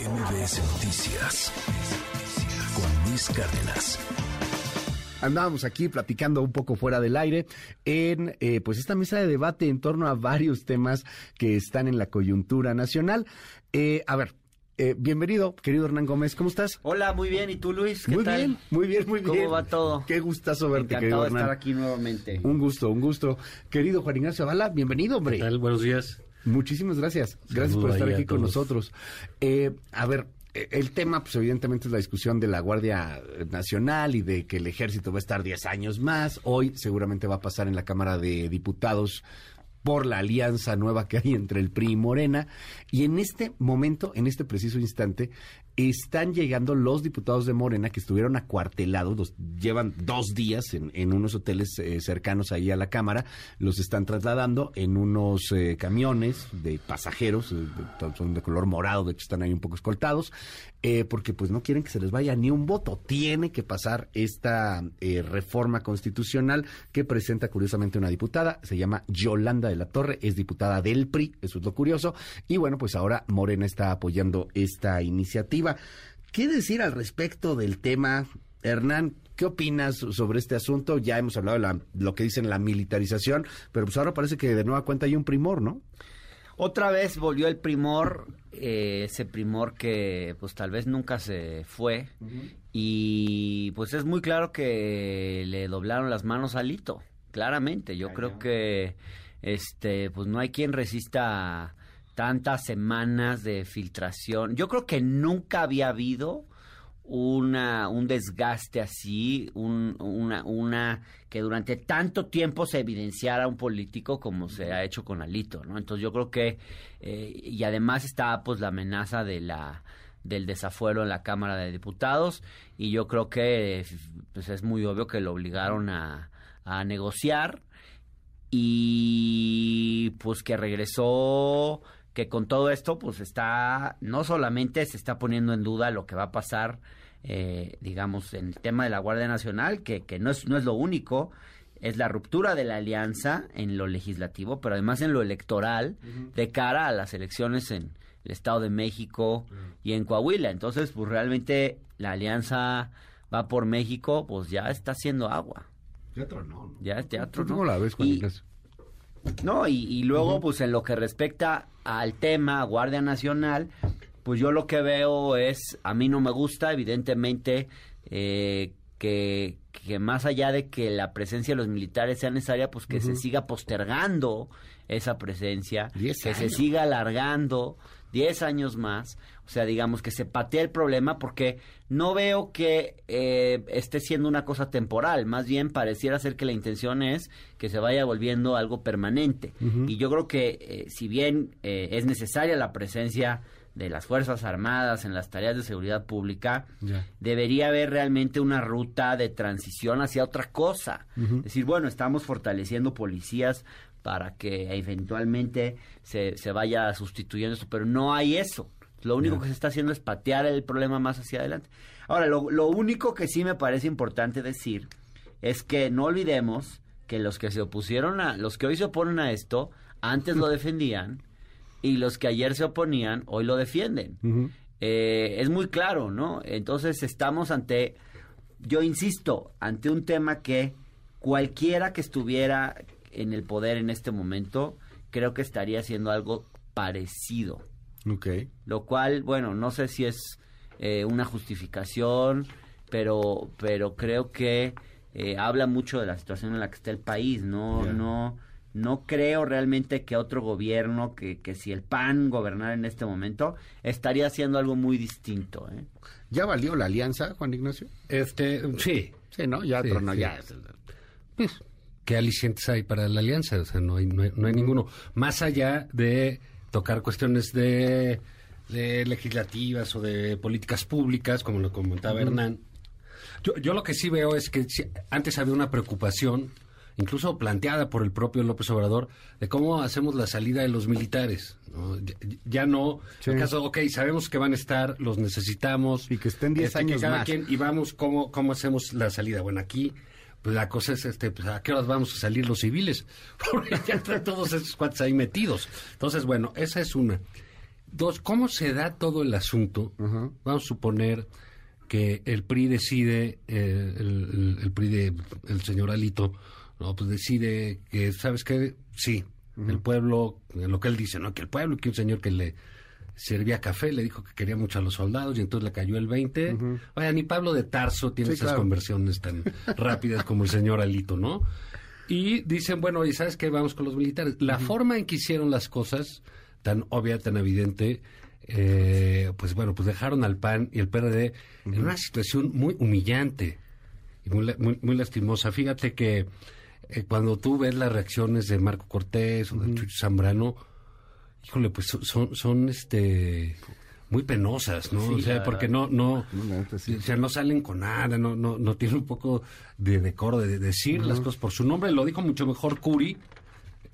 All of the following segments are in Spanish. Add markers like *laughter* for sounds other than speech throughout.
MBS Noticias con Luis Cárdenas. Andábamos aquí platicando un poco fuera del aire en eh, pues esta mesa de debate en torno a varios temas que están en la coyuntura nacional. Eh, a ver, eh, bienvenido, querido Hernán Gómez, ¿cómo estás? Hola, muy bien. ¿Y tú, Luis? ¿Qué muy tal? bien, muy bien, muy bien. ¿Cómo va todo? Qué gustazo verte, Encantado querido de Hernán. estar aquí nuevamente. Un gusto, un gusto. Querido Juan Ignacio Zavala, bienvenido, hombre. ¿Qué tal? Buenos días. Muchísimas gracias. Gracias por estar aquí con nosotros. Eh, a ver, eh, el tema, pues evidentemente es la discusión de la Guardia Nacional y de que el ejército va a estar 10 años más. Hoy seguramente va a pasar en la Cámara de Diputados por la alianza nueva que hay entre el PRI y Morena. Y en este momento, en este preciso instante, están llegando los diputados de Morena que estuvieron acuartelados, los llevan dos días en, unos hoteles eh, cercanos ahí a la Cámara, los están trasladando en unos eh, camiones de pasajeros, eh, de- son de color morado, de hecho están ahí un poco escoltados, eh, porque pues no quieren que se les vaya ni un voto. Tiene que pasar esta reforma constitucional que presenta curiosamente una diputada, se llama Yolanda de la Torre, es diputada del PRI, eso es lo curioso, y bueno, pues ahora Morena está apoyando esta iniciativa. ¿Qué decir al respecto del tema, Hernán? ¿Qué opinas sobre este asunto? Ya hemos hablado de la- lo que dicen la militarización, pero pues ahora parece que de nueva cuenta hay un primor, ¿no? Otra vez volvió el primor, eh, ese primor que pues tal vez nunca se fue. Y pues es muy claro que le doblaron las manos a Lito, claramente. Yo creo que este pues no hay quien resista tantas semanas de filtración. Yo creo que nunca había habido una un desgaste así, un- una, una que durante tanto tiempo se evidenciara un político como se ha hecho con Alito, ¿no? Entonces yo creo que eh, y además está pues la amenaza de la del desafuero en la Cámara de Diputados y yo creo que pues es muy obvio que lo obligaron a, a negociar y pues que regresó que con todo esto pues está no solamente se está poniendo en duda lo que va a pasar eh, digamos en el tema de la Guardia Nacional que, que no es no es lo único es la ruptura de la alianza en lo legislativo pero además en lo electoral de cara a las elecciones en el Estado de México y en Coahuila entonces pues realmente la alianza va por México pues ya está haciendo agua Teatro no. ya es teatro ¿no? ¿Cómo la ves, Juan Y- Ignacio? No, y, y luego, pues en lo que respecta al tema Guardia Nacional, pues yo lo que veo es, a mí no me gusta, evidentemente, eh, que, que más allá de que la presencia de los militares sea necesaria, pues que se siga postergando esa presencia, Diez que se siga alargando 10 años más, o sea, digamos que se patee el problema porque no veo que eh, esté siendo una cosa temporal, más bien pareciera ser que la intención es que se vaya volviendo algo permanente. Y yo creo que eh, si bien eh, es necesaria la presencia de las Fuerzas Armadas en las tareas de seguridad pública, debería haber realmente una ruta de transición hacia otra cosa. Es decir, bueno, estamos fortaleciendo policías para que eventualmente se, se vaya sustituyendo eso, pero no hay eso. Lo único que se está haciendo es patear el problema más hacia adelante. Ahora, lo, lo único que sí me parece importante decir es que no olvidemos que los que se opusieron a, los que hoy se oponen a esto, antes lo *laughs* defendían y los que ayer se oponían, hoy lo defienden. Eh, es muy claro, ¿no? Entonces estamos ante, yo insisto, ante un tema que cualquiera que estuviera en el poder en este momento, creo que estaría haciendo algo parecido. Ok. Lo cual, bueno, no sé si es eh, una justificación, pero, pero creo que eh, habla mucho de la situación en la que está el país. No, no, no creo realmente que otro gobierno, que, que si el PAN gobernara en este momento, estaría haciendo algo muy distinto. ¿eh? ¿Ya valió la alianza, Juan Ignacio? Este, sí. Sí, ¿no? Ya Sí, tronó, sí. ya. Pues, ¿qué alicientes hay para la alianza? O sea, no hay, no hay, no hay ninguno. Más allá de tocar cuestiones de, de legislativas o de políticas públicas, como lo comentaba Hernán. Yo, yo lo que sí veo es que antes había una preocupación, incluso planteada por el propio López Obrador, de cómo hacemos la salida de los militares. ¿no? Ya, ya no, Sí. en caso, ok, sabemos que van a estar, los necesitamos. Y que estén 10 este, que años cada más. quien- y vamos, ¿cómo, ¿cómo hacemos la salida? Bueno, aquí pues la cosa es, este, pues, ¿a qué horas vamos a salir los civiles? *laughs* Porque ya están todos esos cuates ahí metidos. Entonces, bueno, esa es una. dos, ¿cómo se da todo el asunto? Vamos a suponer que el PRI decide, eh, el, el, PRI de el señor Alito, no, pues decide que, ¿sabes qué? Sí, el pueblo, lo que él dice, ¿no? Que el pueblo, que un señor que le servía café, le dijo que quería mucho a los soldados y entonces le cayó el 20. Vaya, ni Pablo de Tarso tiene esas conversiones tan *laughs* rápidas como el señor Alito, ¿no? Y dicen, bueno, ¿y sabes qué? Vamos con los militares. La forma en que hicieron las cosas, tan obvia, tan evidente, eh, pues bueno, pues dejaron al PAN y el PRD en una situación muy humillante y muy, muy, lastimosa. Fíjate que eh, cuando tú ves las reacciones de Marco Cortés o de Chucho Zambrano, híjole, pues son, son, este muy penosas, ¿no? o sea, porque no, no, o sea, no salen con nada, no, no, no tienen un poco de decoro de, decir las cosas por su nombre. Lo dijo mucho mejor Curi,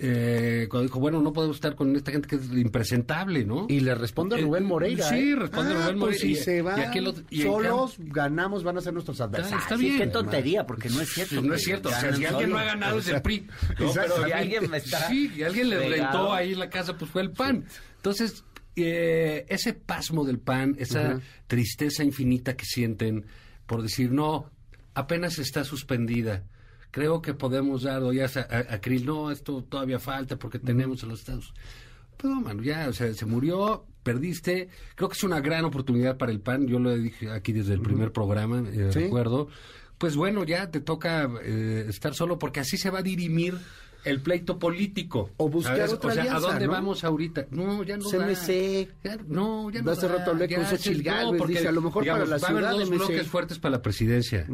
eh, cuando dijo, bueno, no podemos estar con esta gente que es impresentable, ¿no? Y le responde Eh, Rubén Moreira. sí, ¿eh? responde Rubén pues Moreira. si Y- se y aquí y en solos, ganamos, van a ser nuestros adversarios. está bien. qué tontería, porque no es cierto. No es cierto. O sea, ganan si alguien no ha ganado es el PRI. *laughs* Pero Si alguien- alguien está Sí, y alguien le rentó ahí la casa, pues fue el PAN. Entonces, eh, ese pasmo del PAN, esa tristeza infinita que sienten por decir, no, apenas está suspendida. Creo que podemos dar, o ya a, a, Krill, no, esto todavía falta porque tenemos a los Estados pues no, mano, ya, o sea, se murió, perdiste. Creo que es una gran oportunidad para el PAN. Yo lo dije aquí desde el primer programa, eh, Sí. recuerdo. Pues bueno, ya te toca eh, estar solo porque así se va a dirimir el pleito político. O buscar ¿sabes? otra O sea, ¿a dónde ¿no? vamos ahorita? No, ya no da. CMC. Ya, no, ya no Hace da. rato hablé con Xochitl Gálvez, porque, dice, a lo mejor para la va a haber ciudad dos MC. bloques fuertes para la presidencia.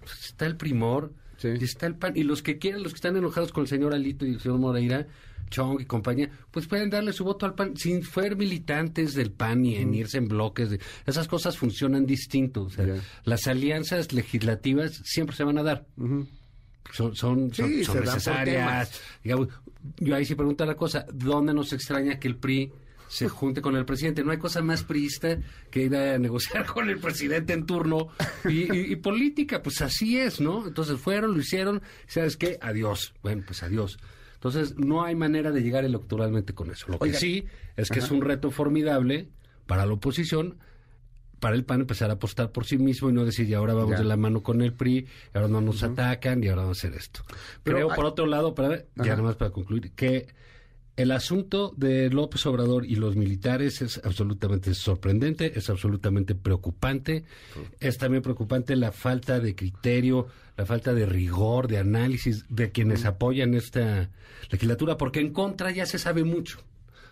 Pues está el primor Sí. y está el PAN. Y los que quieran, los que están enojados con el señor Alito y el señor Moreira, Chong y compañía, pues pueden darle su voto al PAN sin ser militantes del PAN y en irse en bloques. de- esas cosas funcionan distinto. O sea, las alianzas legislativas siempre se van a dar. Son, son, son- Sí, son por necesarias. Digamos, yo ahí sí pregunto la cosa, ¿dónde nos extraña que el PRI se junte con el presidente? No hay cosa más priista que ir a negociar *laughs* con el presidente en turno y, y- y política, pues así es, ¿no? Entonces fueron, lo hicieron, ¿sabes qué? Adiós. Bueno, pues adiós. Entonces no hay manera de llegar electoralmente con eso. Lo que sí es que es un reto formidable para la oposición para el PAN empezar a apostar por sí mismo y no decir, y ahora vamos Ya. de la mano con el PRI, y ahora no nos atacan, y ahora vamos a hacer esto. Pero Creo, hay- por otro lado, para, ya nada más para concluir, que el asunto de López Obrador y los militares es absolutamente sorprendente, es absolutamente preocupante. Es también preocupante la falta de criterio, la falta de rigor, de análisis de quienes apoyan esta legislatura, porque en contra ya se sabe mucho.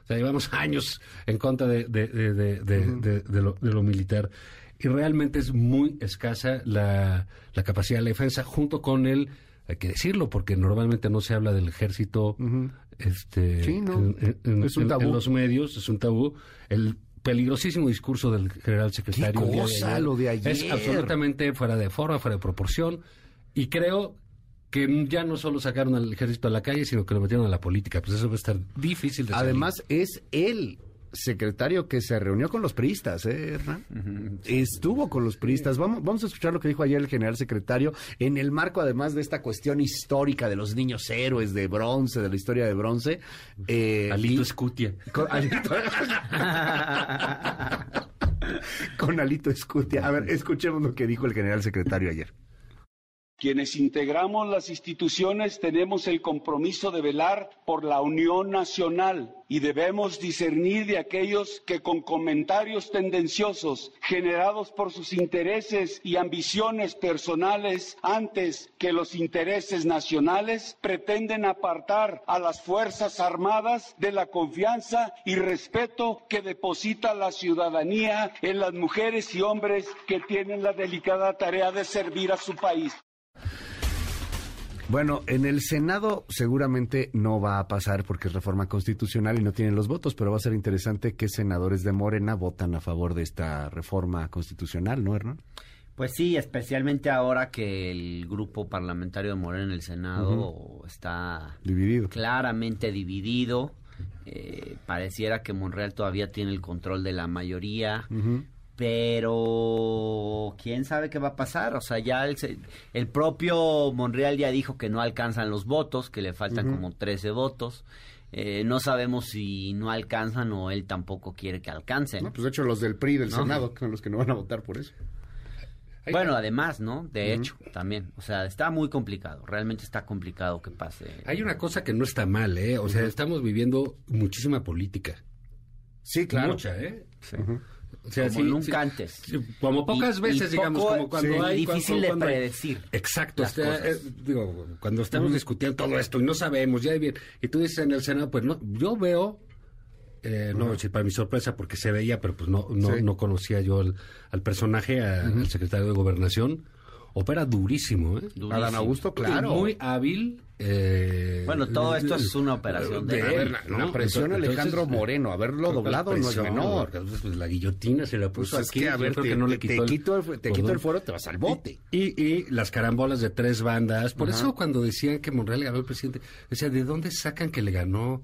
O sea, llevamos *laughs* años en contra de, de, de, lo, de lo militar. Y realmente es muy escasa la, la capacidad de la defensa, junto con el, hay que decirlo, porque normalmente no se habla del ejército este, Sí, no. en, en- Es un tabú. en los medios, es un tabú. El peligrosísimo discurso del general secretario. Qué el día cosa, lo de ayer. Es absolutamente fuera de forma, fuera de proporción. Y creo que ya no solo sacaron al ejército a la calle, sino que lo metieron a la política. Pues eso va a estar difícil de salir. Además, es el secretario que se reunió con los priistas, ¿eh, Hernán? Estuvo con los priistas. Vamos, vamos a escuchar lo que dijo ayer el general secretario en el marco, además, de esta cuestión histórica de los niños héroes de bronce, de la historia de bronce. Eh, Alito Escutia. con Alito, *laughs* *laughs* con Alito Escutia. A ver, escuchemos lo que dijo el general secretario ayer. Quienes integramos las instituciones tenemos el compromiso de velar por la unión nacional y debemos discernir de aquellos que con comentarios tendenciosos generados por sus intereses y ambiciones personales antes que los intereses nacionales pretenden apartar a las Fuerzas Armadas de la confianza y respeto que deposita la ciudadanía en las mujeres y hombres que tienen la delicada tarea de servir a su país. Bueno, en el Senado seguramente no va a pasar porque es reforma constitucional y no tienen los votos, pero va a ser interesante qué senadores de Morena votan a favor de esta reforma constitucional, ¿no, Hernán? Pues sí, especialmente ahora que el grupo parlamentario de Morena en el Senado está Dividido. claramente dividido. Eh, pareciera que Monreal todavía tiene el control de la mayoría. Pero quién sabe qué va a pasar. O sea, ya el, se- el propio Monreal ya dijo que no alcanzan los votos, que le faltan como 13 votos. eh, no sabemos si no alcanzan o él tampoco quiere que alcancen. No, pues de hecho los del PRI del No. Senado son los que no van a votar por eso. Bueno, además, ¿no? De hecho, también. O sea, está muy complicado. Realmente está complicado que pase. Hay una cosa que no está mal, ¿eh? O sea, estamos viviendo muchísima política. Sí, claro. Mucha, ¿eh? Sí. O sea, Como sí, nunca sí, antes. sí, como pocas Y- veces, y digamos, poco- como cuando sí, hay... difícil cuando- de cuando hay- predecir Exacto. las o sea, cosas. eh, digo, cuando estamos discutiendo todo esto y no sabemos, ya bien, y tú dices en el Senado, pues no, yo veo... eh, no para mi sorpresa porque se veía, pero pues no, no, Sí. no conocía yo al, al personaje, a- al secretario de Gobernación. Opera durísimo, ¿eh? Durísimo. Adán Augusto, claro. Muy hábil. eh, Bueno, todo esto es una operación de A él, ver, la, presión a Entonces, Alejandro Moreno, haberlo ¿cuál doblado no es menor. Entonces, pues, la guillotina se la Pues puso es aquí. que, a ver, te, que no le quitó te el quito, el, te quito el fuero, te vas al bote. Y, y las carambolas de tres bandas. Por eso cuando decían que Monreal le ganó al presidente, decía, ¿de dónde sacan que le ganó?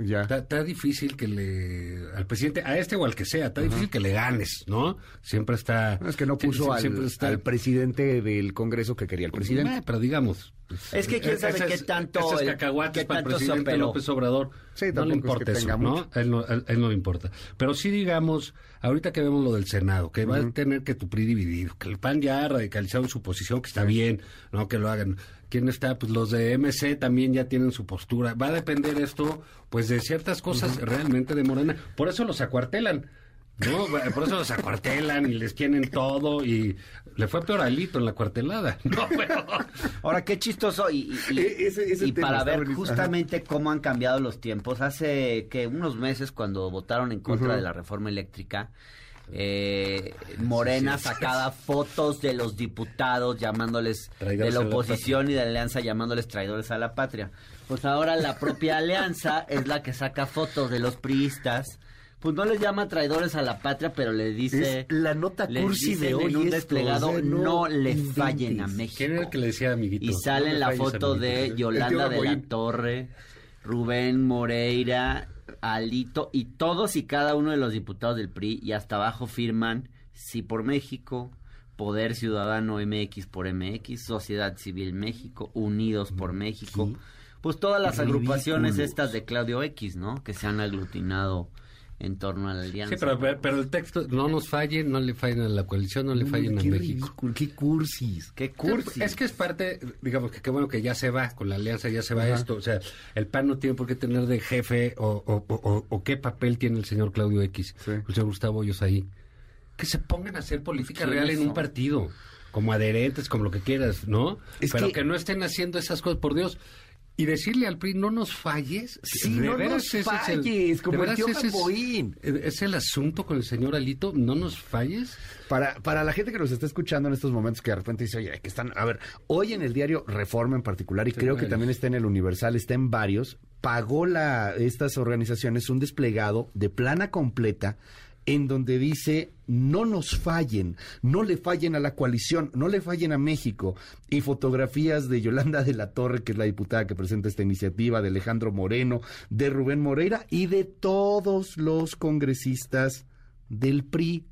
Ya. Está, está difícil que le... Al presidente, a este o al que sea, está difícil que le ganes, ¿no? Siempre está... No, es que no puso sí, al, siempre está- al presidente del Congreso que quería el presidente. Eh, pero digamos... pues, Es que quién sabe ese qué tanto Esos el- cacahuates qué para el presidente. López Obrador. Sí, no le es importa que eso, ¿no? él no, él- no le importa. Pero sí digamos, ahorita que vemos lo del Senado, que va a tener que tu PRI dividido, que el PAN ya ha radicalizado en su posición, que está bien, ¿no? Que lo hagan. ¿Quién está? Pues los de MC también ya tienen su postura. Va a depender esto, pues, de ciertas cosas realmente de Morena. Por eso los acuartelan. ¿No? *laughs* Por eso los acuartelan y les tienen todo y le fue peor a Alito en la cuartelada. *laughs* No, pero... Ahora, qué chistoso y, y- y- E- ese- ese y tema para ver justamente cómo han cambiado los tiempos. Hace que unos meses cuando votaron en contra de la reforma eléctrica, eh, Morena sacaba fotos de los diputados llamándoles Traidores de la la oposición y de la alianza llamándoles traidores a la patria. Pues ahora la propia alianza *laughs* es la que saca fotos de los priistas. Pues no les llama traidores a la patria, pero le dice... Es la nota cursi de hoy en un esto, desplegado, o sea, no, no le inventes. fallen a México. ¿Quién era el que le decía amiguito? Y sale No la foto amiguito. de Yolanda de la. Torre, Rubén Moreira, Alito y todos y cada uno de los diputados del PRI y hasta abajo firman Sí por México, Poder Ciudadano MX por MX, Sociedad Civil México, Unidos por México. Pues todas las agrupaciones estas de Claudio X, ¿no? Que se han aglutinado en torno a la alianza. Sí, pero, pero el texto, no nos fallen, no le fallen a la coalición, no le fallen a México. ridículo, qué cursis. Qué cursi. Es que es parte, digamos que qué bueno que ya se va, con la alianza ya se va esto. O sea, el PAN no tiene por qué tener de jefe o, o- o- o- o qué papel tiene el señor Claudio X, Sí. el señor Gustavo Hoyos ahí. Que se pongan a hacer política ¿quiénes real en un partido, como adherentes, como lo que quieras, ¿no? Es Pero que- que... no estén haciendo esas cosas, por Dios. Y decirle al PRI, no nos falles. Sí, ¿De no veras nos ese es el- falles, como el tío es- Gamboín. ¿Es el asunto con el señor Alito? ¿No nos falles? Para, para la gente que nos está escuchando en estos momentos que de repente dice, oye, que están, a ver, hoy en el diario Reforma en particular, y creo que también está en el Universal, está en varios, pagó la, estas organizaciones un desplegado de plana completa en donde dice no nos fallen, no le fallen a la coalición, no le fallen a México. Y fotografías de Yolanda de la Torre, que es la diputada que presenta esta iniciativa, de Alejandro Moreno, de Rubén Moreira y de todos los congresistas del PRI.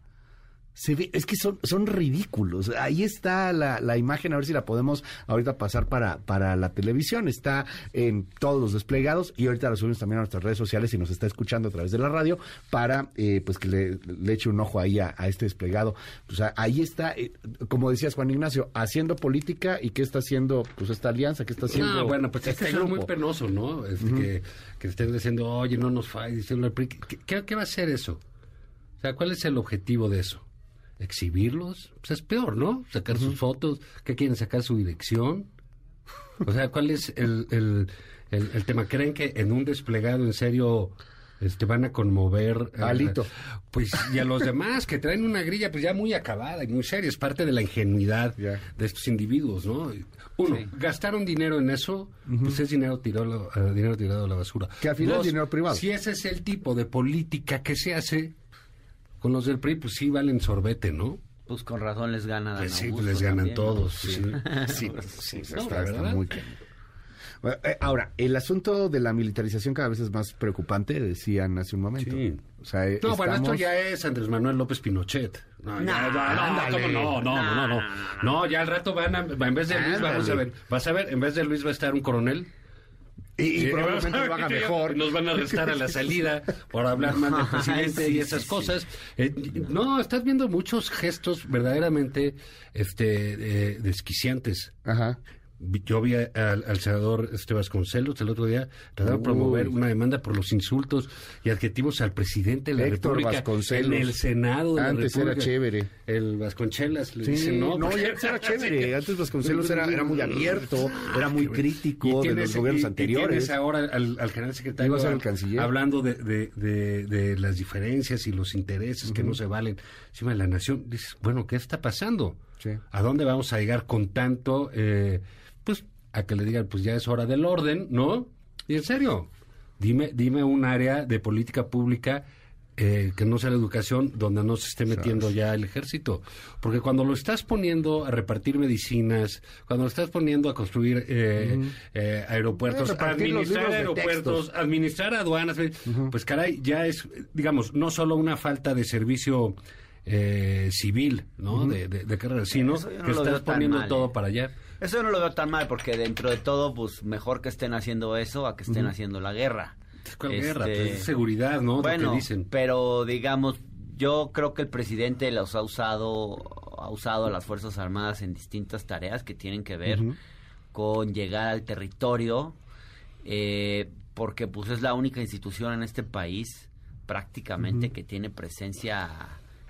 Se ve, es que son, son ridículos. Ahí está la, la imagen, a ver si la podemos ahorita pasar para, para la televisión. Está en todos los desplegados y ahorita la subimos también a nuestras redes sociales si nos está escuchando a través de la radio para eh, pues que le, le eche un ojo ahí a, a este desplegado. O sea, ahí está, eh, como decías Juan Ignacio, haciendo política y qué está haciendo pues esta alianza, qué está haciendo No, bueno, pues *laughs* es este es muy grupo. penoso, ¿no? Este, que, que estén diciendo, oye, no nos falles. ¿Qué, qué, qué va a hacer eso? O sea, ¿cuál es el objetivo de eso? ¿Exhibirlos? Pues es peor, ¿no? Sacar sus fotos. ¿Qué quieren? ¿Sacar su dirección? O sea, ¿cuál es el, el, el- el tema? ¿Creen que en un desplegado en serio este, van a conmover eh, Alito. Pues y a los demás que traen una grilla pues ya muy acabada y muy seria, es parte de la ingenuidad de estos individuos, ¿no? Uno, Sí. gastaron dinero en eso, pues es dinero tirado, a eh, dinero tirado a la basura. Que al final es dinero privado. Si ese es el tipo de política que se hace con los del PRI, pues sí valen sorbete, ¿no? Pues con razón les gana Dan Pues sí, Augusto pues les ganan también, todos. sí. *laughs* Sí, sí, No, está, muy. Bueno, eh, Ahora, el asunto de la militarización cada vez es más preocupante, decían hace un momento. Sí. O sea, eh, No, bueno, esto estamos- ya es Andrés Manuel López Pinochet. No, Nah, ya, no, ándale. ¿cómo no, no, no, no, no. No, ya al rato van a, en vez de Luis, vamos a ver, vas a ver, en vez de Luis va a estar un coronel. Y, y Sí, probablemente lo haga *laughs* mejor. Nos van a arrestar a la salida por hablar mal del *laughs* presidente Sí, y esas sí, cosas. Eh, no, estás viendo muchos gestos verdaderamente este, eh, desquiciantes. Ajá. Yo vi al, al senador este Vasconcelos el otro día tratar de promover una demanda por los insultos y adjetivos al presidente de la Héctor República Vasconcelos. en el Senado de Antes la era chévere. El Vasconcelas le Sí, dice no. no, porque- ya antes era chévere. *laughs* Antes Vasconcelos era, era muy abierto, era muy crítico de los gobiernos y- anteriores. tienes ahora al, al general secretario a el canciller. hablando de, de- de- de las diferencias y los intereses que no se valen encima de la nación. Dices, bueno, ¿qué está pasando? Sí. ¿A dónde vamos a llegar con tanto? eh, pues a que le digan, pues ya es hora del orden, ¿no? Y en serio, dime, dime un área de política pública eh, que no sea la educación donde no se esté metiendo ya el ejército. Porque cuando lo estás poniendo a repartir medicinas, cuando lo estás poniendo a construir eh, eh, aeropuertos, Eh, administrar aeropuertos, administrar aduanas, pues caray, ya es, digamos, no solo una falta de servicio eh, civil, ¿no? de, de- de carrera, sino no que estás poniendo mal, todo eh. para allá. Eso no lo veo tan mal porque dentro de todo, pues mejor que estén haciendo eso a que estén haciendo la guerra. ¿Cuál Este, guerra? Pues es seguridad, ¿no? Bueno, dicen. pero digamos, yo creo que el presidente los ha usado, ha usado a las Fuerzas Armadas en distintas tareas que tienen que ver con llegar al territorio, eh, porque pues es la única institución en este país prácticamente que tiene presencia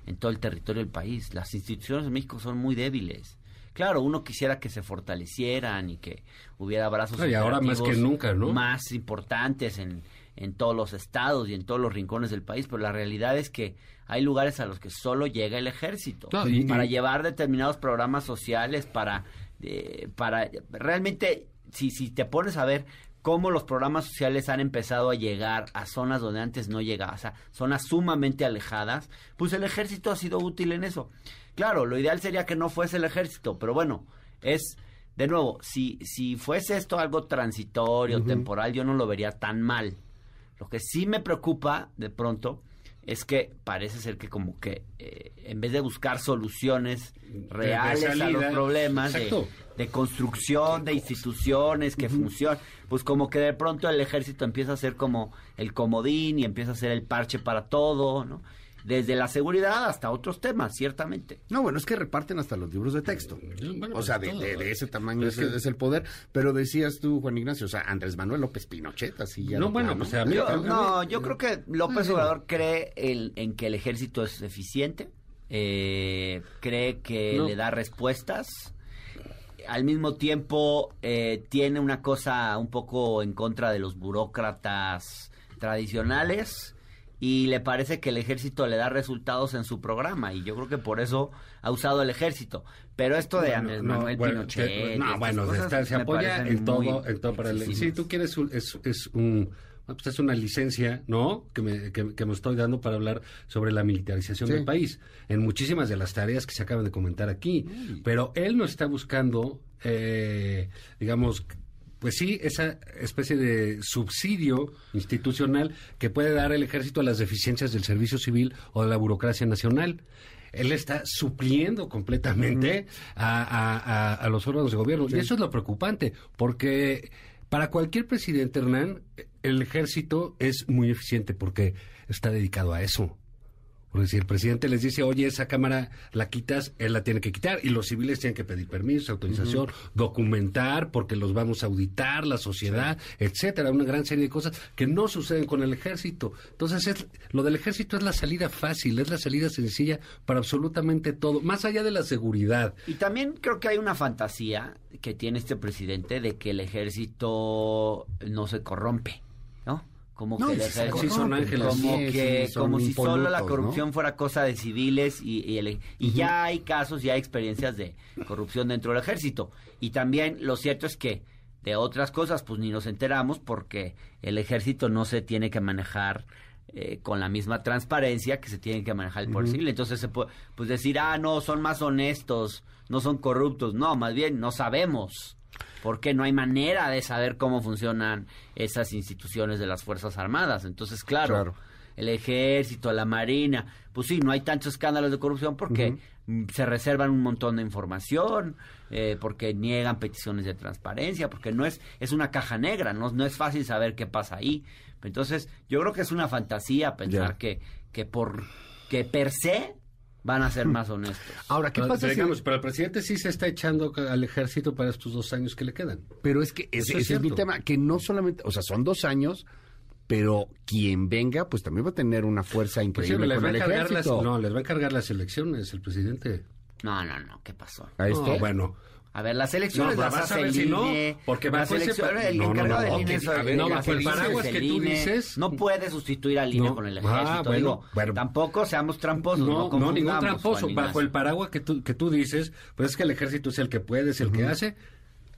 en todo el territorio del país. Las instituciones de México son muy débiles. Claro, uno quisiera que se fortalecieran y que hubiera brazos No, y ahora más que operativos nunca, ¿no? Más importantes en, en todos los estados y en todos los rincones del país, pero la realidad es que hay lugares a los que solo llega el ejército y- para y- llevar determinados programas sociales, para, eh, para realmente, si, si te pones a ver cómo los programas sociales han empezado a llegar a zonas donde antes no llegaba, o sea, zonas sumamente alejadas, pues el ejército ha sido útil en eso. Claro, lo ideal sería que no fuese el ejército, pero bueno, es, de nuevo, si, si fuese esto algo transitorio, temporal, yo no lo vería tan mal. Lo que sí me preocupa de pronto es que parece ser que como que eh, en vez de buscar soluciones reales a los problemas de, construcción de instituciones que funcionan, pues como que de pronto el ejército empieza a ser como el comodín y empieza a ser el parche para todo, ¿no? Desde la seguridad hasta otros temas, ciertamente. No, bueno, es que reparten hasta los libros de texto. Bueno, o sea, de, todo. de- de ese tamaño es, es que- es el poder. Pero decías tú, Juan Ignacio, o sea, Andrés Manuel López Pinochet, así ya. No, bueno, plano. pues, a mí- Yo- a mí- no, yo creo que López Obrador cree en, en que el ejército es eficiente, eh, cree que No. le da respuestas. Al mismo tiempo, eh, tiene una cosa un poco en contra de los burócratas tradicionales y le parece que el ejército le da resultados en su programa y yo creo que por eso ha usado el ejército. Pero esto de Andrés no, Manuel bueno, Pinochet... que- y no, bueno, está- se apoya en todo, en todo para el... Si tú quieres, un- es, es un... pues es una licencia, ¿no? Que me, que, que me estoy dando para hablar sobre la militarización Sí. del país, en muchísimas de las tareas que se acaban de comentar aquí. Pero él no está buscando, eh, digamos, pues sí, esa especie de subsidio institucional que puede dar el ejército a las deficiencias del servicio civil o de la burocracia nacional. Él está supliendo completamente a, a- a- a los órganos de gobierno. Y eso es lo preocupante, porque para cualquier presidente, Hernán, el ejército es muy eficiente porque está dedicado a eso. Porque si el presidente les dice, oye, esa cámara la quitas, él la tiene que quitar. Y los civiles tienen que pedir permiso, autorización, documentar, porque los vamos a auditar, la sociedad, etcétera. Una gran serie de cosas que no suceden con el ejército. Entonces, es, lo del ejército es la salida fácil, es la salida sencilla para absolutamente todo, más allá de la seguridad. Y también creo que hay una fantasía que tiene este presidente de que el ejército no se corrompe, ¿no? Como No, que y si son ángeles. como Sí, que sí, son como si solo la corrupción ¿no? fuera cosa de civiles y, y el- y ya hay casos, ya hay experiencias de corrupción dentro del ejército. Y también lo cierto es que de otras cosas pues ni nos enteramos porque el ejército no se tiene que manejar eh, con la misma transparencia que se tiene que manejar el poder civil. Entonces se puede pues decir, ah, no, son más honestos, no son corruptos. No, más bien no sabemos. Porque no hay manera de saber cómo funcionan esas instituciones de las Fuerzas Armadas. Entonces, claro, Claro. el ejército, la marina. Pues sí, no hay tantos escándalos de corrupción porque mm, se reservan un montón de información, eh, porque niegan peticiones de transparencia, porque no es, es una caja negra, no, no es fácil saber qué pasa ahí. Entonces, yo creo que es una fantasía pensar que, que por que per se van a ser más honestos. Ahora, ¿qué Pero, pasa si- digamos, pero el presidente sí se está echando al ejército para estos dos años que le quedan. Pero es que ese, es ese es mi tema, que no solamente, o sea, son dos años, pero quien venga, pues también va a tener una fuerza Pues sí, increíble con el las, no, les va a encargar las elecciones el presidente. No, no, no, ¿qué pasó? ¿A esto? No, bueno, A ver, las elecciones No, las vas a hace ver el si no, INE, porque las elecciones, el no, no, encargado no, del INE es a el- no, el elecciones paraguas que el tú INE. dices- No puede sustituir al INE No. con el Ah, ejército. bueno, digo, bueno. tampoco seamos tramposos. No, no, no, ningún tramposo. Bajo el paraguas que tú, que tú dices, pues es que el ejército es el que puede, es el que hace.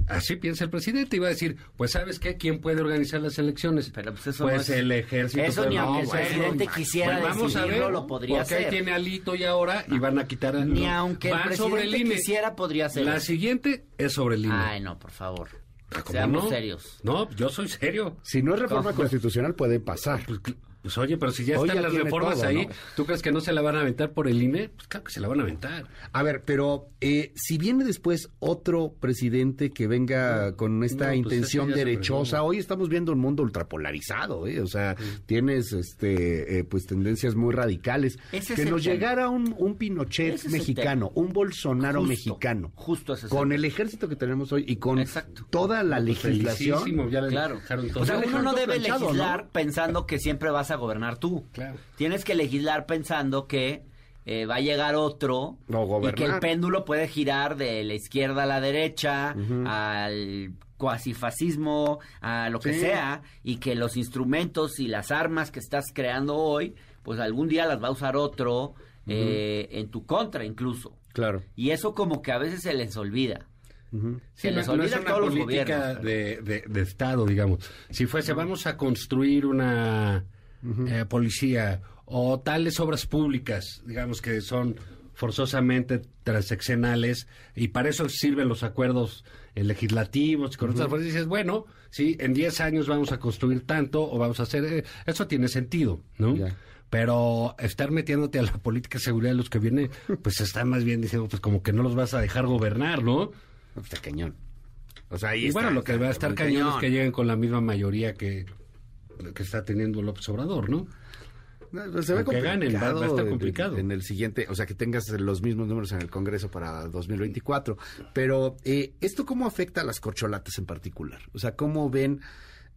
Así piensa el presidente y va a decir, pues ¿sabes qué? ¿Quién puede organizar las elecciones? Pero pues eso pues no es- el ejército. Eso ni no, aunque el bueno. presidente quisiera Pues vamos a ver, lo podría porque ahí hacer. tiene alito y ahora y van a quitar a- Ni aunque el van sobre el presidente INE. quisiera, podría hacer La siguiente es sobre el INE. Ay, no, por favor. Ah, ¿cómo Seamos no? serios. No, yo soy serio. Si no es reforma ¿Cómo? constitucional, puede pasar. Pues, pues, oye, pero si ya Hoy están ya las reformas todo, ahí, ¿no? ¿tú crees que no se la van a aventar por el INE? Pues claro que se la van a aventar. A ver, pero eh, si viene después otro presidente que venga con esta No, pues intención ya se derechosa, hoy estamos viendo un mundo ultrapolarizado, ¿eh? o sea, tienes este, eh, pues tendencias muy radicales. Ese que nos tema. llegara un, un Pinochet Ese mexicano, un Bolsonaro Justo, mexicano, justo ese es con el- el ejército que tenemos hoy y con Exacto. toda la Pues, legislación. felicísimo, ya le Claro. todo. O sea, uno no debe legislar ¿no? pensando que siempre vas a gobernar tú. Claro. Tienes que legislar pensando que eh, va a llegar otro No, y que el péndulo puede girar de la izquierda a la derecha, al cuasifascismo, a lo que Sí. sea, y que los instrumentos y las armas que estás creando hoy, pues algún día las va a usar otro eh, en tu contra incluso. Claro. Y eso como que a veces se les olvida. Ujú. Se Sí, les no, no olvida es a una todos los política gobiernos. de, de- de Estado, digamos. Si fuese, vamos a construir una eh, policía o tales obras públicas, digamos que son forzosamente transeccionales y para eso sirven los acuerdos eh, legislativos con otras fuerzas. Dices, bueno, sí, en 10 años vamos a construir tanto o vamos a hacer... eh, eso tiene sentido, ¿no? Pero estar metiéndote a la política de seguridad de los que vienen, *laughs* pues está más bien diciendo, pues como que no los vas a dejar gobernar, ¿no? Está cañón. O sea, ahí Y está, bueno, lo que está va a estar cañón es que lleguen con la misma mayoría que, que está teniendo López Obrador, ¿no? Se ve Aunque ganen, va- va a estar en- complicado. En, el siguiente, o sea, que tengas los mismos números en el Congreso para 2024. Pero, eh, ¿esto cómo afecta a las corcholatas en particular? O sea, ¿cómo ven,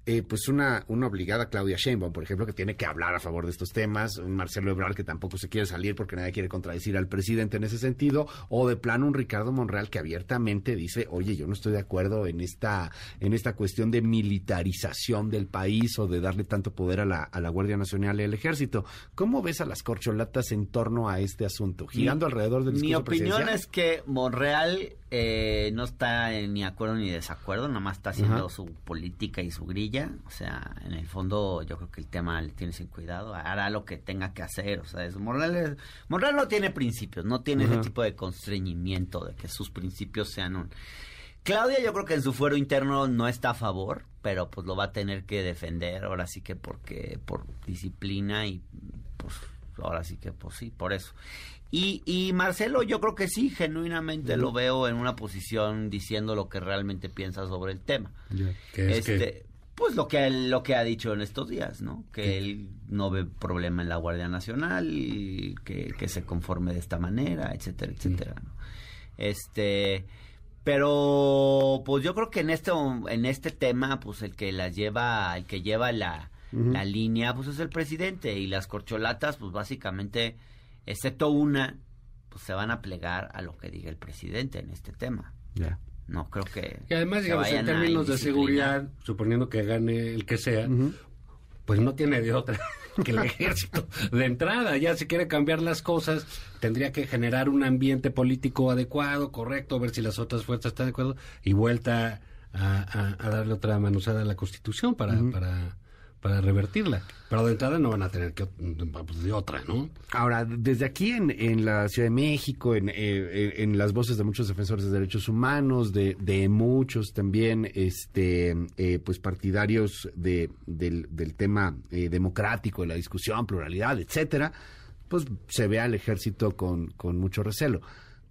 eh, pues, una, una obligada Claudia Sheinbaum, por ejemplo, que tiene que hablar a favor de estos temas? Un Marcelo Ebrard que tampoco se quiere salir porque nadie quiere contradecir al presidente en ese sentido. O de plano un Ricardo Monreal que abiertamente dice, oye, yo no estoy de acuerdo en esta, en esta cuestión de militarización del país o de darle tanto poder a la, a la Guardia Nacional y al Ejército. ¿Cómo ves a las corcholatas en torno a este asunto? Girando alrededor del Mi discurso opinión presidencial? es que Monreal eh, no está en ni acuerdo ni desacuerdo, nada más está haciendo su política y su grilla. O sea, en el fondo yo creo que el tema le tiene sin cuidado, hará lo que tenga que hacer. O sea, es, Monreal, es- Monreal no tiene principios, no tiene ese tipo de constreñimiento de que sus principios sean un... Claudia yo creo que en su fuero interno no está a favor, pero pues lo va a tener que defender ahora sí que porque por disciplina y pues ahora sí que pues sí, por eso. Y, y Marcelo yo creo que sí, genuinamente lo veo en una posición diciendo lo que realmente piensa sobre el tema. Que es este, que- pues lo que lo que ha dicho en estos días, ¿no? Que él no ve problema en la Guardia Nacional, y que, que se conforme de esta manera, etcétera, etcétera, ¿no? Este, pero pues yo creo que en este en este tema, pues el que las lleva, el que lleva la, la línea, pues es el presidente y las corcholatas, pues básicamente, excepto una, pues se van a plegar a lo que diga el presidente en este tema. Ya. No creo que. Y además, digamos, en términos de seguridad, suponiendo que gane el que sea, pues no tiene de otra *laughs* que el ejército. De entrada, ya si quiere cambiar las cosas, tendría que generar un ambiente político adecuado, correcto, ver si las otras fuerzas están de acuerdo, y vuelta a, a- a darle otra manuzada a la Constitución para, para, para revertirla. Pero de entrada no van a tener que pues, de otra, ¿no? Ahora, desde aquí en, en la Ciudad de México, en, eh, en las voces de muchos defensores de derechos humanos, de, de muchos también, este, eh, pues partidarios de, del, del tema eh, democrático, de la discusión, pluralidad, etcétera, pues se ve al ejército con, con mucho recelo.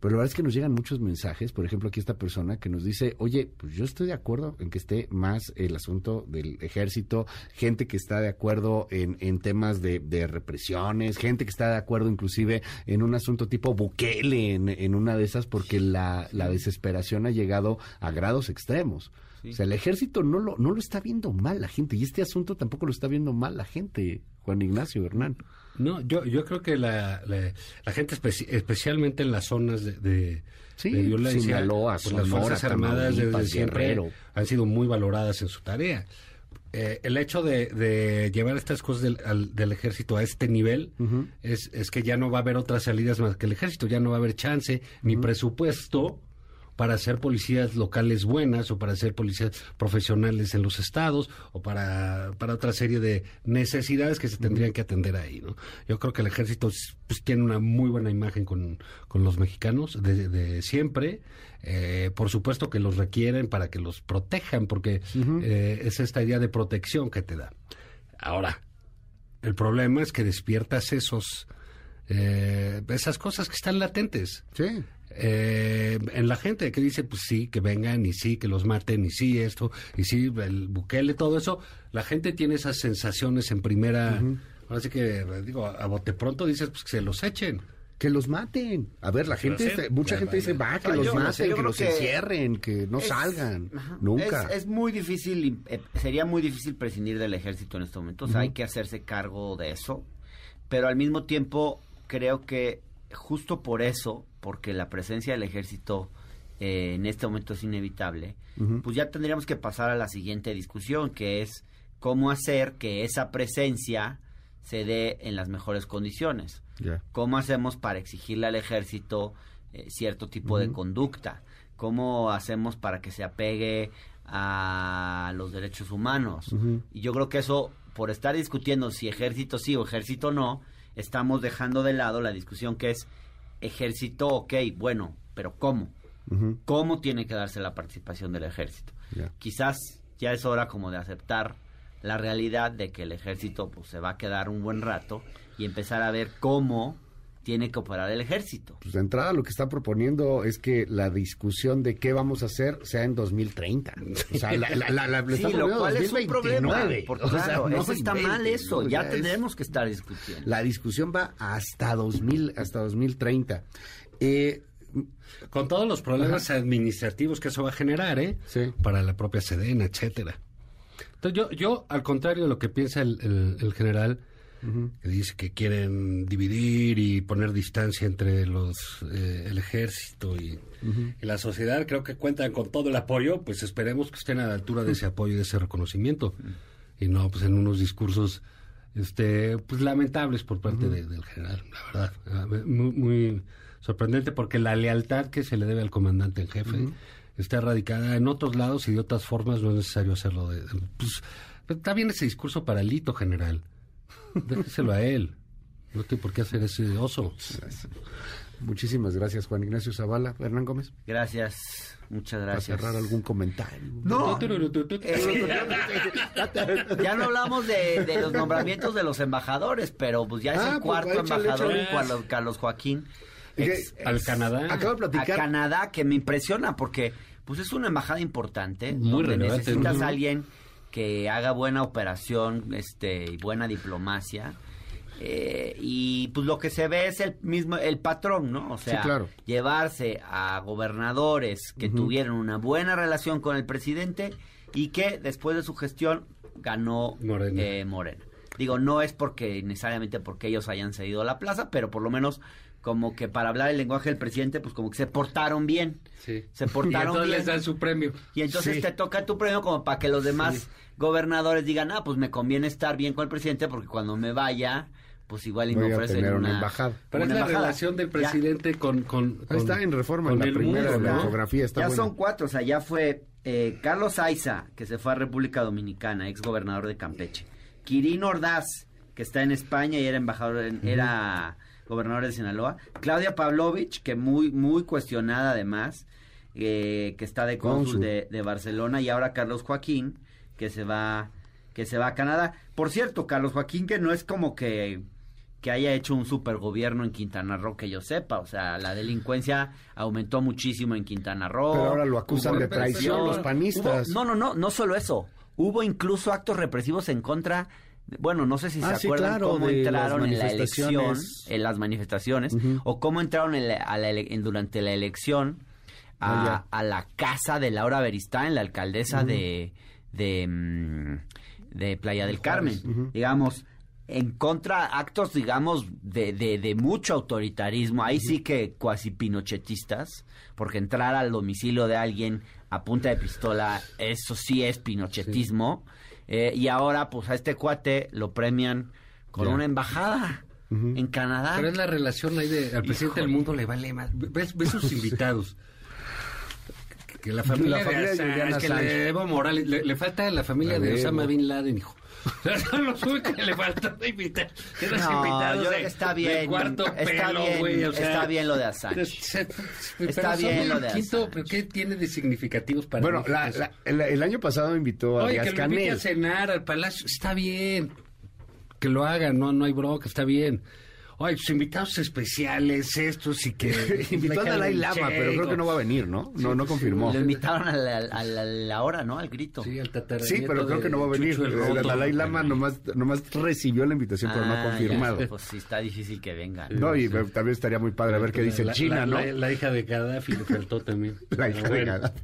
Pero la verdad es que nos llegan muchos mensajes, por ejemplo, aquí esta persona que nos dice, oye, pues yo estoy de acuerdo en que esté más el asunto del ejército, gente que está de acuerdo en, en temas de, de represiones, gente que está de acuerdo inclusive en un asunto tipo Bukele, en, en una de esas, porque la, la desesperación ha llegado a grados extremos. O sea, el ejército no lo, no lo está viendo mal la gente, y este asunto tampoco lo está viendo mal la gente, Juan Ignacio Hernán. No, yo, yo creo que la, la, la gente, especi- especialmente en las zonas de, de, Sí, de violencia, Sinaloa, pues las Sonora, Fuerzas Armadas desde siempre Guerrero. han sido muy valoradas en su tarea. Eh, el hecho de, de llevar estas cosas del, al- del ejército a este nivel es, es que ya no va a haber otras salidas más que el ejército, ya no va a haber chance ni presupuesto para hacer policías locales buenas o para hacer policías profesionales en los estados o para, para otra serie de necesidades que se tendrían que atender ahí, ¿no? Yo creo que el ejército pues, tiene una muy buena imagen con, con los mexicanos de, de siempre. Eh, por supuesto que los requieren para que los protejan, porque eh, es esta idea de protección que te da. Ahora, el problema es que despiertas esos eh, esas cosas que están latentes Sí. Eh, en la gente que dice, pues sí, que vengan y sí, que los maten y sí, esto, y sí, el Bukele, todo eso. La gente tiene esas sensaciones en primera. Ahora sí que, digo, a bote pronto dices, pues que se los echen. Que los maten. A ver, la gente, mucha gente dice, va, que los yo no sé, maten, que los que encierren, que no Es- salgan. ajá. Nunca. Es, es muy difícil, eh, sería muy difícil prescindir del ejército en este momento. O sea, hay que hacerse cargo de eso. Pero al mismo tiempo, creo que justo por eso, porque la presencia del ejército eh, en este momento es inevitable, pues ya tendríamos que pasar a la siguiente discusión, que es cómo hacer que esa presencia se dé en las mejores condiciones. ¿Cómo hacemos para exigirle al ejército eh, cierto tipo de conducta? ¿Cómo hacemos para que se apegue a los derechos humanos? Y yo creo que eso, por estar discutiendo si ejército sí o ejército no, estamos dejando de lado la discusión que es ejército, ok, bueno, pero ¿cómo? ¿Cómo tiene que darse la participación del ejército? Quizás ya es hora como de aceptar la realidad de que el ejército pues, se va a quedar un buen rato y empezar a ver cómo tiene que operar el ejército. Pues de entrada lo que está proponiendo es que la discusión de qué vamos a hacer sea en 2030. O sea, la, la, la, la- le *laughs* Sí, está lo proponiendo cual es un problema. 2029. Porque, O sea, claro, no eso está mal eso. ¿no? Ya es- tendremos que estar discutiendo. La discusión va hasta 2000, hasta 2030. Eh, Con todos los problemas administrativos que eso va a generar, ¿eh? Sí. Para la propia Sedena, etcétera. Entonces yo, yo al contrario de lo que piensa el, el- el general, que dice que quieren dividir y poner distancia entre los eh, el ejército y, y la sociedad, creo que cuentan con todo el apoyo, pues esperemos que estén a la altura de ese apoyo y de ese reconocimiento. Y no, pues en unos discursos este pues lamentables por parte de- del general, la verdad. Ah, Muy, muy sorprendente porque la lealtad que se le debe al comandante en jefe está radicada en otros lados y de otras formas no es necesario hacerlo. De, pues, está bien ese discurso para el hito general. Déjeselo a él. No tiene por qué hacer ese oso. muchísimas gracias, Juan Ignacio Zavala. Hernán Gómez, Gracias, muchas para gracias. cerrar algún comentario. No, ya no hablamos de, de los nombramientos de los embajadores, pero pues ya es Ah, el pues, cuarto échale, embajador, échale. Carlos, Carlos Joaquín. ex- Al Canadá. Acabo de a platicar. Canadá, que me impresiona porque pues es una embajada importante, Muy donde relevante, necesitas a alguien que haga buena operación, este, y buena diplomacia. eh, y pues lo que se ve es el mismo, el patrón, ¿no? O sea, claro. llevarse a gobernadores que tuvieron una buena relación con el presidente y que después de su gestión ganó Morena. eh, Morena. Digo, no es porque necesariamente porque ellos hayan cedido la plaza, pero por lo menos como que para hablar el lenguaje del presidente, pues como que se portaron bien. Sí. Se portaron *laughs* y entonces bien. les dan su premio. Y entonces Sí. te toca tu premio como para que los demás gobernadores digan, ah, pues me conviene estar bien con el presidente porque cuando me vaya, pues igual y Voy me ofrecen una, una embajada. Pero es una la embajada. relación del presidente con, con, con- está en Reforma, en la primera mundo, de la ¿no? infografía. Está ya buena. son cuatro, o sea, ya fue eh, Carlos Aiza, que se fue a República Dominicana, ex gobernador de Campeche. Quirino Ordaz, que está en España y era embajador, en- era gobernador de Sinaloa. Claudia Pavlovich, que muy, muy cuestionada además, eh, que está de cónsul de, de Barcelona. Y ahora Carlos Joaquín, que se va, que se va a Canadá. Por cierto, Carlos Joaquín, que no es como que que haya hecho un supergobierno en Quintana Roo que yo sepa, o sea, la delincuencia aumentó muchísimo en Quintana Roo. Pero ahora lo acusan de traición los panistas. Hubo- no, no, no, no solo eso. Hubo incluso actos represivos en contra. Bueno, no sé si Ah, se sí, acuerdan claro, cómo entraron en la elección, en las manifestaciones, o cómo entraron en la- a la en- durante la elección a, Ah, a la casa de Laura Beristain, la alcaldesa de, de, mm, de Playa del Carmen. Digamos, en contra actos, digamos, de, de, de mucho autoritarismo, ahí sí que cuasi pinochetistas, porque entrar al domicilio de alguien a punta de pistola, eso sí es pinochetismo, Eh, y ahora pues a este cuate lo premian con Ya. una embajada Ujú. en Canadá. Pero es la relación ahí de al presidente del mundo le vale más. ¿Ves, ves sus invitados? Que la familia, La familia de de Assange, Julian que Assange. le Evo Morales, le, le falta la familia de Osama. Bin Laden, hijo. *laughs* Son los únicos que le faltan invitar. No, invitados yo creo que está bien, cuarto está pelo, bien, güey, o sea, está bien lo de Assange. *laughs* Está bien lo de quinto, Assange. pero ¿qué tiene de significativos para Bueno, la- el, el año pasado invitó a Oye, Díaz que lo invite a cenar al palacio, está bien. Que lo hagan, no, no hay bronca, está bien. Oye, sus invitados especiales, estos y que... *laughs* Invitó a Dalai Lama, pero creo que no va a venir, ¿no? No, no confirmó. Lo invitaron a la, a la- a la hora, ¿no? Al grito. Sí, al Sí, pero creo de que no va a venir. El. Dalai Lama nomás, nomás recibió la invitación, pero no ha Ah, confirmado. ya, pues sí, está difícil que venga. No, y también estaría muy padre a ver qué dice La- China, ¿no? La, la hija de Gaddafi le faltó también. *laughs* La hija Pero de bueno. Gaddafi.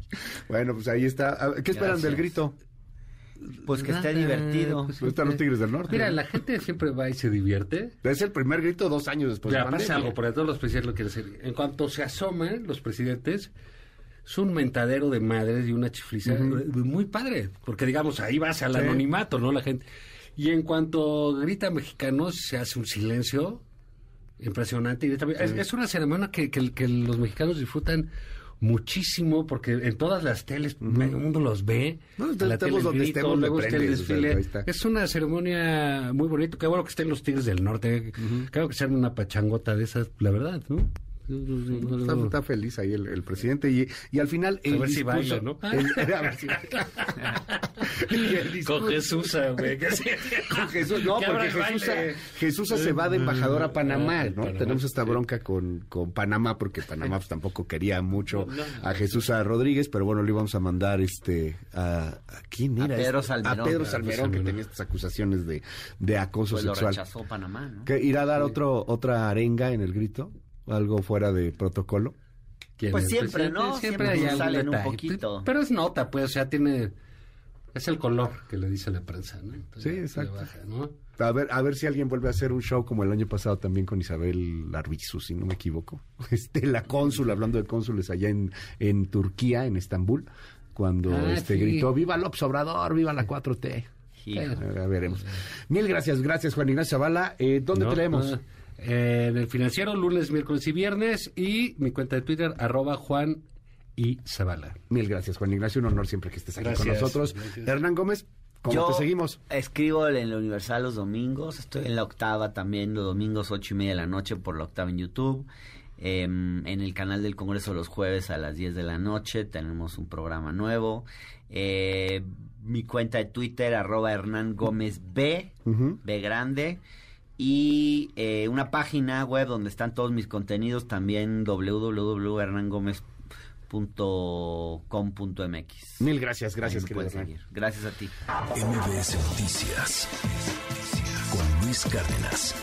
Bueno, pues ahí está. A ver, ¿Qué esperan Gracias. del grito? Pues que esté divertido. pues, están los Tigres del Norte. Mira, la gente siempre va y se divierte. Es el primer grito dos años después ya de pasa pandemia. algo, porque todos los presidentes lo quieren hacer. En cuanto se asoman los presidentes, es un mentadero de madres y una chifliza eh, muy padre. Porque, digamos, ahí vas al Sí. anonimato, ¿no? La gente. Y en cuanto grita mexicanos, se hace un silencio impresionante. Y grita- es, es una ceremonia que, que- que los mexicanos disfrutan muchísimo porque en todas las teles medio mundo los ve No, la tele el donde grito, estemos, luego está el desfile. está. es una ceremonia muy bonita qué bueno que estén los tigres del norte creo que sean una pachangota de esas la verdad ¿no? Está, está feliz ahí el, el presidente y, y al final el ver si discurso- baila, ¿no? *laughs* el- a ver si- *laughs* discurso- con Jesús güey *laughs* sí. Con Jesús, no, Que porque Jesús, baile. Jesús se va de embajador a Panamá, Ah, ¿no? Panamá, Tenemos esta sí. bronca con, con Panamá porque Panamá pues, tampoco quería mucho a Jesús a Rodríguez, pero bueno, le íbamos a mandar este a, ¿a quién A era? Pedro este? Salmerón. A Pedro Salmerón, que tenía estas acusaciones de, de acoso Pues lo sexual. rechazó Panamá, ¿no? ¿Que irá a dar otro otra arenga en el grito? ¿Algo fuera de protocolo? ¿Quién Pues es? siempre, Presidente, ¿no? Siempre hay algún salen un poquito. Pero es nota, pues, o sea, tiene... Es el color que le dice la prensa, ¿no? Entonces, Sí, exacto. baja, ¿no? A ver, a ver si alguien vuelve a hacer un show como el año pasado también con Isabel Arbizu, si no me equivoco. *laughs* Este, la cónsul, hablando de cónsules allá en, en Turquía, en Estambul, cuando Ah, este sí. gritó, viva López Obrador, viva la 4T. Hijo. Ya veremos. Mil gracias, gracias Juan Ignacio Zavala. Eh, ¿Dónde No, te leemos? Eh, en el financiero, lunes, miércoles y viernes. Y mi cuenta de Twitter, arroba Juan y Zavala. Mil gracias Juan Ignacio, un honor siempre que estés aquí con nosotros. Gracias. Hernán Gómez, ¿cómo Yo te seguimos? escribo en la Universal los domingos, estoy en la octava también, los domingos ocho y media de la noche por la octava en YouTube. Em, en el canal del Congreso los jueves a las 10 de la noche tenemos un programa nuevo. Eh, mi cuenta de Twitter, arroba Hernán Gómez B. B grande. Y eh, una página web donde están todos mis contenidos, también www.hernangomez.com.mx. Mil gracias, gracias querido seguir. Gracias a ti. MBS Noticias con Luis Cárdenas.